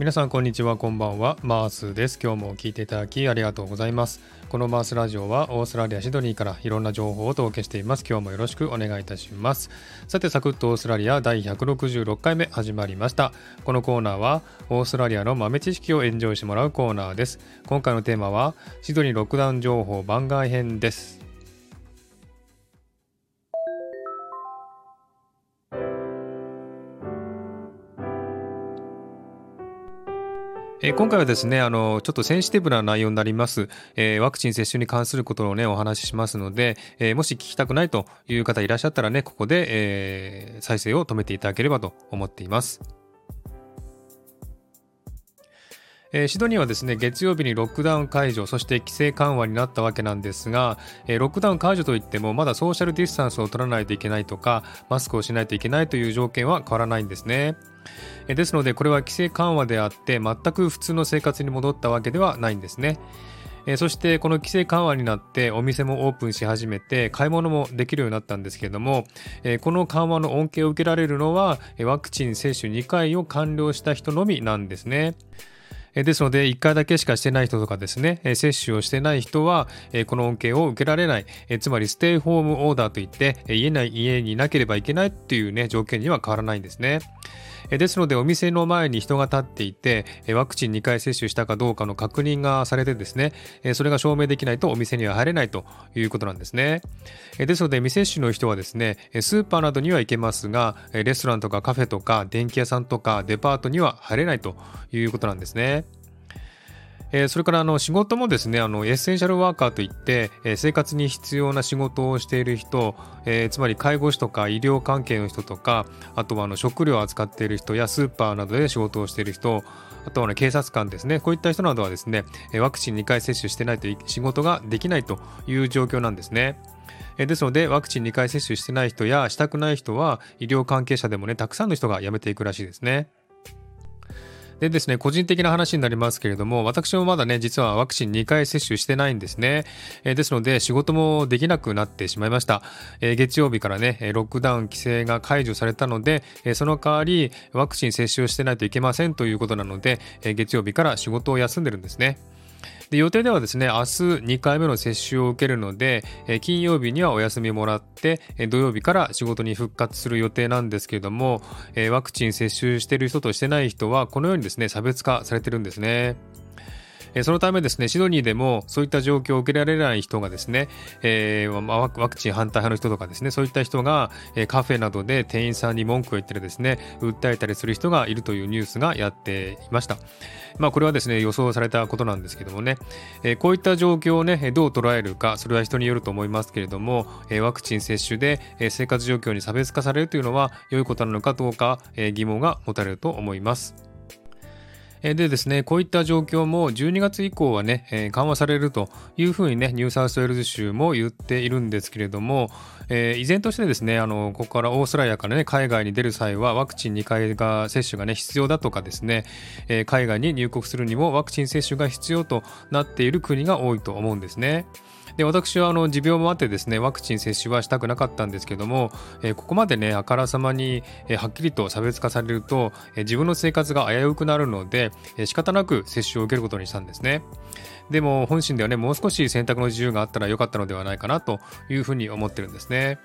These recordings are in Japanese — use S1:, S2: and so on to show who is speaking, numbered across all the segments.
S1: 皆さんこんにちはこんばんは。マースです。今日も聞いていただきありがとうございます。このマースラジオはオーストラリアシドニーからいろんな情報をお届けしています。今日もよろしくお願いいたします。さてサクッとオーストラリア第166回目始まりました。このコーナーはオーストラリアの豆知識をエンジョイしてもらうコーナーです。今回のテーマはシドニーロックダウン情報番外編です。えー、今回はですね、あの、ちょっとセンシティブな内容になります。えー、ワクチン接種に関することをね、お話ししますので、えー、もし聞きたくないという方いらっしゃったらね、ここで、え再生を止めていただければと思っています。えー、シドニーはですね月曜日にロックダウン解除そして規制緩和になったわけなんですが、えー、ロックダウン解除といってもまだソーシャルディスタンスを取らないといけないとかマスクをしないといけないという条件は変わらないんですね。ですのでこれは規制緩和であって全く普通の生活に戻ったわけではないんですね。そしてこの規制緩和になってお店もオープンし始めて買い物もできるようになったんですけれどもこの緩和の恩恵を受けられるのはワクチン接種2回を完了した人のみなんですね。ですので、1回だけしかしてない人とかですね、接種をしてない人は、この恩恵を受けられない、つまりステイホームオーダーといって、家ない家にいなければいけないっていうね、条件には変わらないんですね。ですので、お店の前に人が立っていて、ワクチン2回接種したかどうかの確認がされてですね、それが証明できないとお店には入れないということなんですね。ですので、未接種の人はですね、スーパーなどには行けますが、レストランとかカフェとか電気屋さんとかデパートには入れないということなんですね。えー、それからあの仕事もですねあのエッセンシャルワーカーといって、えー、生活に必要な仕事をしている人、えー、つまり介護士とか医療関係の人とかあとはあの食料を扱っている人やスーパーなどで仕事をしている人あとは、ね、警察官ですねこういった人などはですねワクチン2回接種してないと仕事ができないという状況なんですね。ですので、ワクチン2回接種してない人やしたくない人は、医療関係者でもね、たくさんの人が辞めていくらしいですね。でですね、個人的な話になりますけれども、私もまだね、実はワクチン2回接種してないんですね。えー、ですので、仕事もできなくなってしまいました。えー、月曜日からね、ロックダウン規制が解除されたので、えー、その代わり、ワクチン接種をしてないといけませんということなので、え月曜日から仕事を休んでるんですね。で予定ではですね、明日2回目の接種を受けるので、え金曜日にはお休みもらって、え土曜日から仕事に復活する予定なんですけれども、えワクチン接種してる人としてない人は、このようにですね、差別化されてるんですね。そのためですね、シドニーでもそういった状況を受けられない人がですね、えー、ワクチン反対派の人とかですね、そういった人が、えカフェなどで店員さんに文句を言ってるですね、訴えたりする人がいるというニュースがやっていました。まあ、これはですね、予想されたことなんですけどもね、えこういった状況をね、どう捉えるか、それは人によると思いますけれども、えワクチン接種で、え生活状況に差別化されるというのは良いことなのかどうか、え疑問が持たれると思います。でですね、こういった状況も12月以降はね、緩和されるというふうにね、ニューサウスウェールズ州も言っているんですけれども、えー、依然としてですね、あの、ここからオーストラリアからね、海外に出る際はワクチン2回が接種がね、必要だとかですね、えー、海外に入国するにもワクチン接種が必要となっている国が多いと思うんですね。で私はあの持病もあってですねワクチン接種はしたくなかったんですけども、え、ここまでねあからさまに、え、はっきりと差別化されると、え、自分の生活が危うくなるので、えー、仕方なく接種を受けることにしたんですね。でも本心ではねもう少し選択の自由があったらよかったのではないかなというふうに思ってるんですね。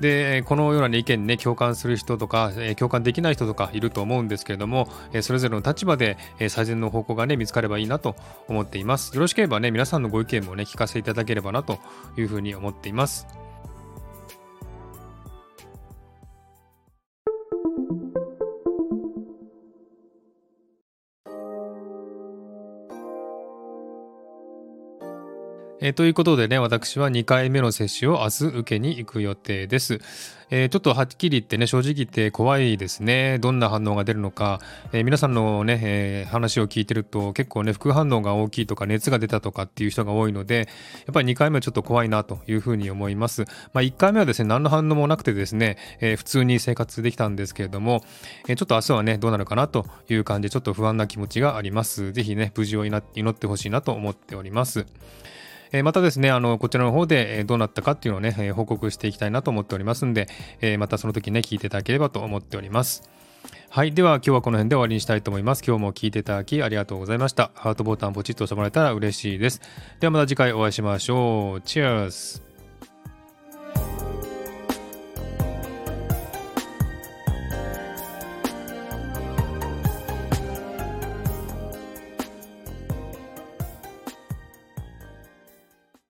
S1: でこのような、ね、意見に、ね、共感する人とか、えー、共感できない人とかいると思うんですけれども、えー、それぞれの立場で、えー、最善の方向が、ね、見つかればいいなと思っています。よろしければね皆さんのご意見もね聞かせていただければなというふうに思っています。えー、ということでね、私は2回目の接種を明日受けに行く予定です。えー、ちょっとはっきり言ってね、正直言って怖いですね。どんな反応が出るのか。えー、皆さんのね、え話を聞いてると結構ね、副反応が大きいとか熱が出たとかっていう人が多いので、やっぱり2回目はちょっと怖いなというふうに思います。まあ、1回目はですね、何の反応もなくてですね、え普通に生活できたんですけれども、えちょっと明日はね、どうなるかなという感じで、ちょっと不安な気持ちがあります。ぜひね、無事を祈ってほしいなと思っております。えまたですね、あの、こちらの方でどうなったかっていうのをね、え報告していきたいなと思っておりますんで、えまたその時ね、聞いていただければと思っております。はいでは今日はこの辺で終わりにしたいと思います。今日も聞いていただきありがとうございました。ハートボタンポチッと押してもらえたら嬉しいです。ではまた次回お会いしましょう。チェアス。